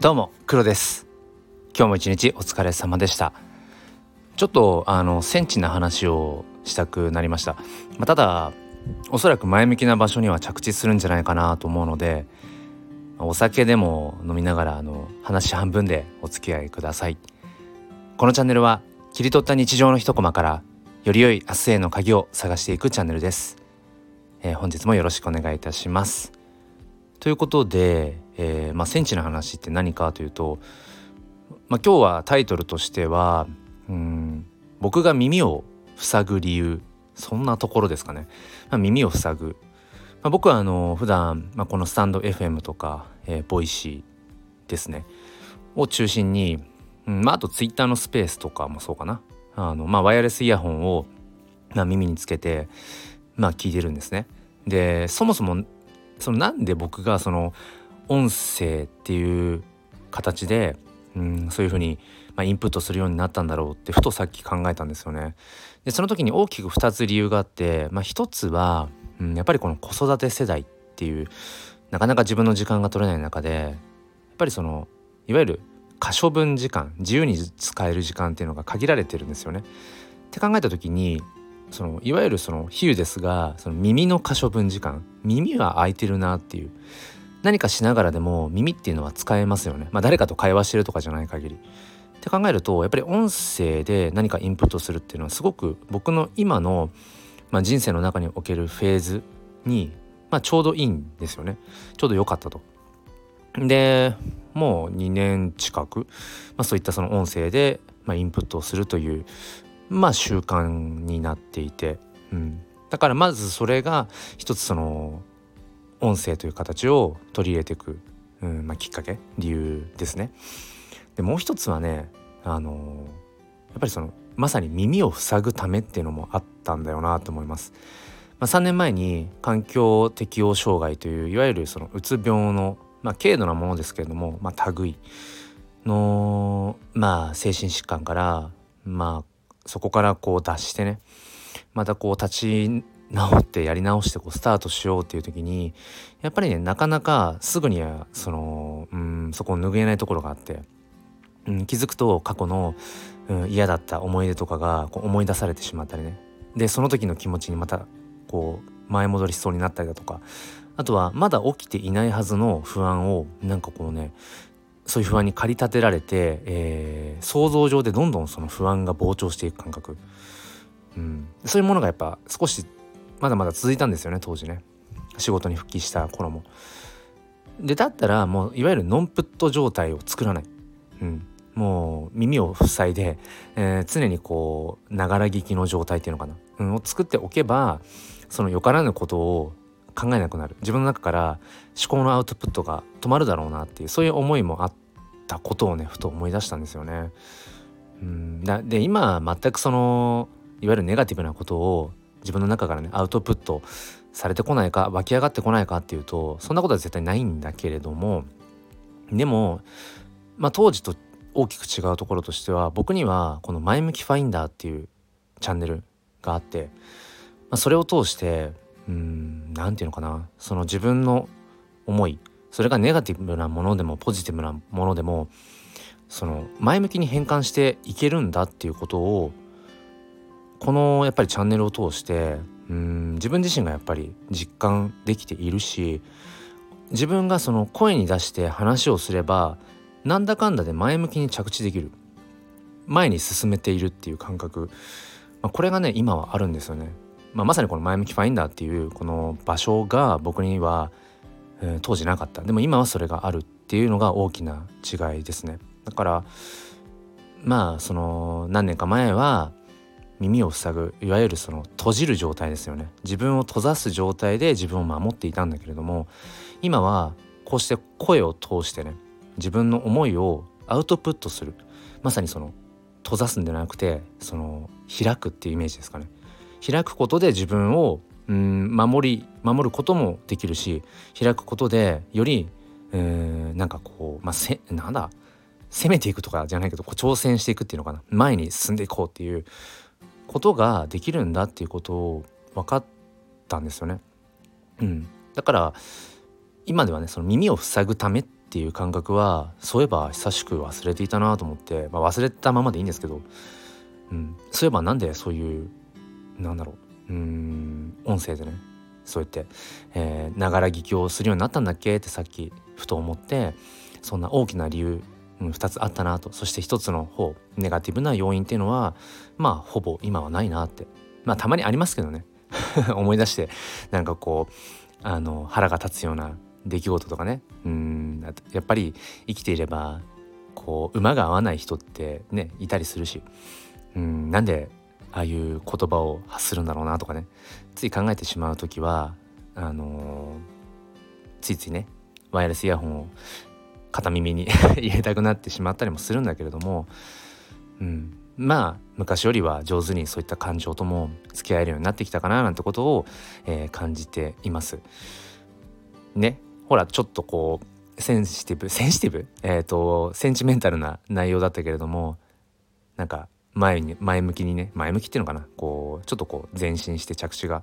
どうも黒です。今日も一日お疲れ様でした。ちょっとあのセンチな話をしたくなりました、まあ、ただおそらく前向きな場所には着地するんじゃないかなと思うのでお酒でも飲みながらあの話半分でお付き合いください。このチャンネルは切り取った日常の一コマからより良い明日への鍵を探していくチャンネルです、えー、本日もよろしくお願いいたします。ということで、えー、まあ、センチの話って何かというと、まあ、今日はタイトルとしてはうん僕が耳を塞ぐ理由そんなところですかね、まあ、耳を塞ぐ、まあ、僕はあの普段、まあ、このスタンド FM とか、えー、ボイシーですね。を中心に、うんまあ、あとツイッターのスペースとかもそうかな。あの、まあ、ワイヤレスイヤホンを、まあ、耳につけて、まあ、聞いてるんですね。でそもそもそのなんで僕がその音声っていう形で、うん、そういうふうに、まあ、インプットするようになったんだろうってふとさっき考えたんですよね。でその時に大きく2つ理由があって、まあ、1つは、うん、やっぱりこの子育て世代っていうなかなか自分の時間が取れない中でやっぱりそのいわゆる可処分時間自由に使える時間っていうのが限られてるんですよね。って考えた時にそのいわゆるその比喩ですがその耳の可処分時間耳は空いてるなっていう何かしながらでも耳っていうのは使えますよね。まあ、誰かと会話してるとかじゃない限り。って考えるとやっぱり音声で何かインプットするっていうのはすごく僕の今の、まあ、人生の中におけるフェーズに、まあ、ちょうどいいんですよね。ちょうど良かったと。でもう2年近く、まあ、そういったその音声で、まあ、インプットをするというまあ習慣になっていて、うん、だからまずそれが一つその音声という形を取り入れていく、うんまあ、きっかけ理由ですね。でもう一つはねあのやっぱりそのまさに耳を塞ぐためっていうのもあったんだよなと思います。まあ、3年前に環境適応障害といういわゆるそのうつ病の、まあ、軽度なものですけれども、まあ、類の、まあ、精神疾患から、まあ、そこからこう脱してねまたこう立ち直ってやり直してこうスタートしようっていう時にやっぱりねなかなかすぐにはそのうんそこを拭えないところがあって、うん、気づくと過去の、うん、嫌だった思い出とかがこう思い出されてしまったりね。でその時の気持ちにまたこう前戻りしそうになったりだとかあとはまだ起きていないはずの不安をなんかこうねそういう不安に駆り立てられて、えー、想像上でどんどんその不安が膨張していく感覚、うん、そういうものがやっぱ少しまだまだ続いたんですよね当時ね。仕事に復帰した頃も。でだったらもういわゆるノンプット状態を作らない、うん、もう耳を塞いで、えー、常にこうながら聞きの状態っていうのかな、うん、を作っておけばそのよからぬことを考えなくなる自分の中から思考のアウトプットが止まるだろうなっていうそういう思いもあったことをねふと思い出したんですよね。うんで今全くそのいわゆるネガティブなことを自分の中からねアウトプットされてこないか湧き上がってこないかっていうとそんなことは絶対ないんだけれどもでも、まあ、当時と大きく違うところとしては僕にはこの「前向きファインダー」っていうチャンネルがあって、まあ、それを通してうん何て言うのかな。その自分の思いそれがネガティブなものでもポジティブなものでもその前向きに変換していけるんだっていうことをこのやっぱりチャンネルを通してうん自分自身がやっぱり実感できているし自分がその声に出して話をすればなんだかんだで前向きに着地できる。前に進めているっていう感覚、まあ、これがね今はあるんですよね。まあ、まさにこの前向きファインダーっていうこの場所が僕には、えー、当時なかった。でも今はそれがあるっていうのが大きな違いですね。だからまあその何年か前は耳を塞ぐいわゆるその閉じる状態ですよね。自分を閉ざす状態で自分を守っていたんだけれども今はこうして声を通してね自分の思いをアウトプットする。まさにその閉ざすんじゃなくてその開くっていうイメージですかね。開くことで自分をうん守り守ることもできるし開くことでよりうんなんかこうまあせなんだ？攻めていくとかじゃないけどこう挑戦していくっていうのかな。前に進んでいこうっていうことができるんだっていうことを分かったんですよね。うん、だから今ではねその耳を塞ぐためっていう感覚はそういえば久しく忘れていたなと思って、まあ、忘れたままでいいんですけど、うん、そういえばなんでそういうなんだろう。うん。音声でね。そうやってながら聞きをするようになったんだっけ？ってさっきふと思ってそんな大きな理由、うん、2つあったなと。そして1つの方ネガティブな要因っていうのはまあほぼ今はないなって。まあたまにありますけどね。思い出してなんかこうあの腹が立つような出来事とかね。うん。やっぱり生きていればこう馬が合わない人ってねいたりするし。うん。なんでああいう言葉を発するんだろうなとかね。つい考えてしまう時はあのー、ついついねワイヤレスイヤホンを片耳に 入れたくなってしまったりもするんだけれども、うん、まあ昔よりは上手にそういった感情とも付き合えるようになってきたかななんてことを、えー、感じています。ね。ほらちょっとこうセンシティブセンシティブ？えっ、ー、とセンチメンタルな内容だったけれどもなんか前に前向きにね前向きっていうのかな。こうちょっとこう前進して着地がやっ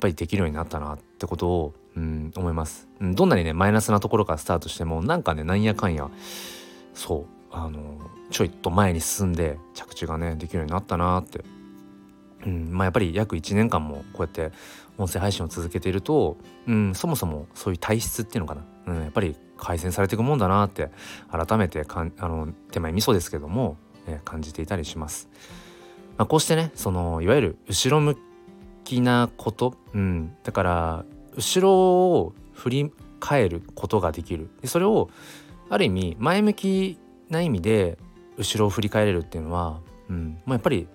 ぱりできるようになったなってことを、うん、思います、うん、どんなにねマイナスなところからスタートしてもなんかねなんやかんやそうあのちょいっと前に進んで着地がねできるようになったなって、うんまあ、やっぱり約1年間もこうやって音声配信を続けていると、うん、そもそもそういう体質っていうのかな、うん、やっぱり改善されていくもんだなって改めてかんあの手前味噌ですけども、えー、感じていたりします。まあ、こうしてねそのいわゆる後ろ向きなこと、うん、だから後ろを振り返ることができるでそれをある意味前向きな意味で後ろを振り返れるっていうのは、うん、もうやっぱり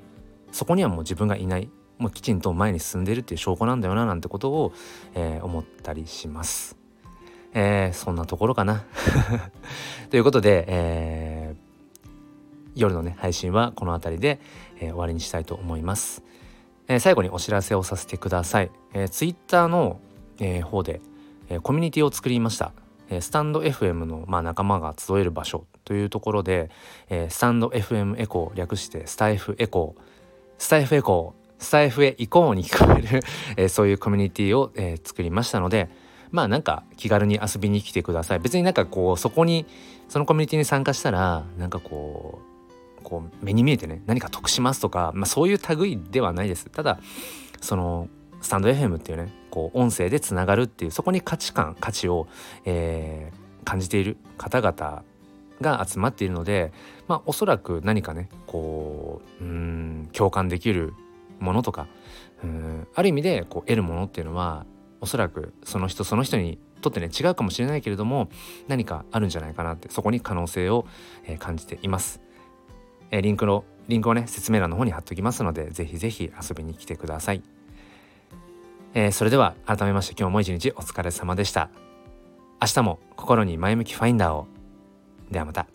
そこにはもう自分がいないもうきちんと前に進んでるっていう証拠なんだよななんてことを、えー、思ったりします。えー、そんなところかな。ということで、えー、夜のね配信はこの辺りで、えー、終わりにしたいと思います。えー、最後にお知らせをさせてください。えー、Twitter の、えー、方で、えー、コミュニティを作りました。えー、スタンド FM の、まあ、仲間が集える場所というところで、えー、スタンド FM エコー略してスタイフエコースタイフエコースタイフへ行こうに聞こえる えー、そういうコミュニティを、えー、作りましたのでまあなんか気軽に遊びに来てください別になんかこうそこにそのコミュニティに参加したらなんかこうこう目に見えてね何か得しますとか、まあ、そういう類ではないです。ただそのスタンド FM っていうねこう音声でつながるっていうそこに価値観価値を、えー、感じている方々が集まっているのでまあおそらく何かねこううん共感できるものとかうんある意味でこう得るものっていうのはおそらくその人その人にとってね違うかもしれないけれども何かあるんじゃないかなってそこに可能性を、え、感じています、え、リンクのリンクをね説明欄の方に貼っておきますのでぜひぜひ遊びに来てください、えー、それでは改めまして今日も一日お疲れ様でした。明日も心に前向きファインダーを。ではまた。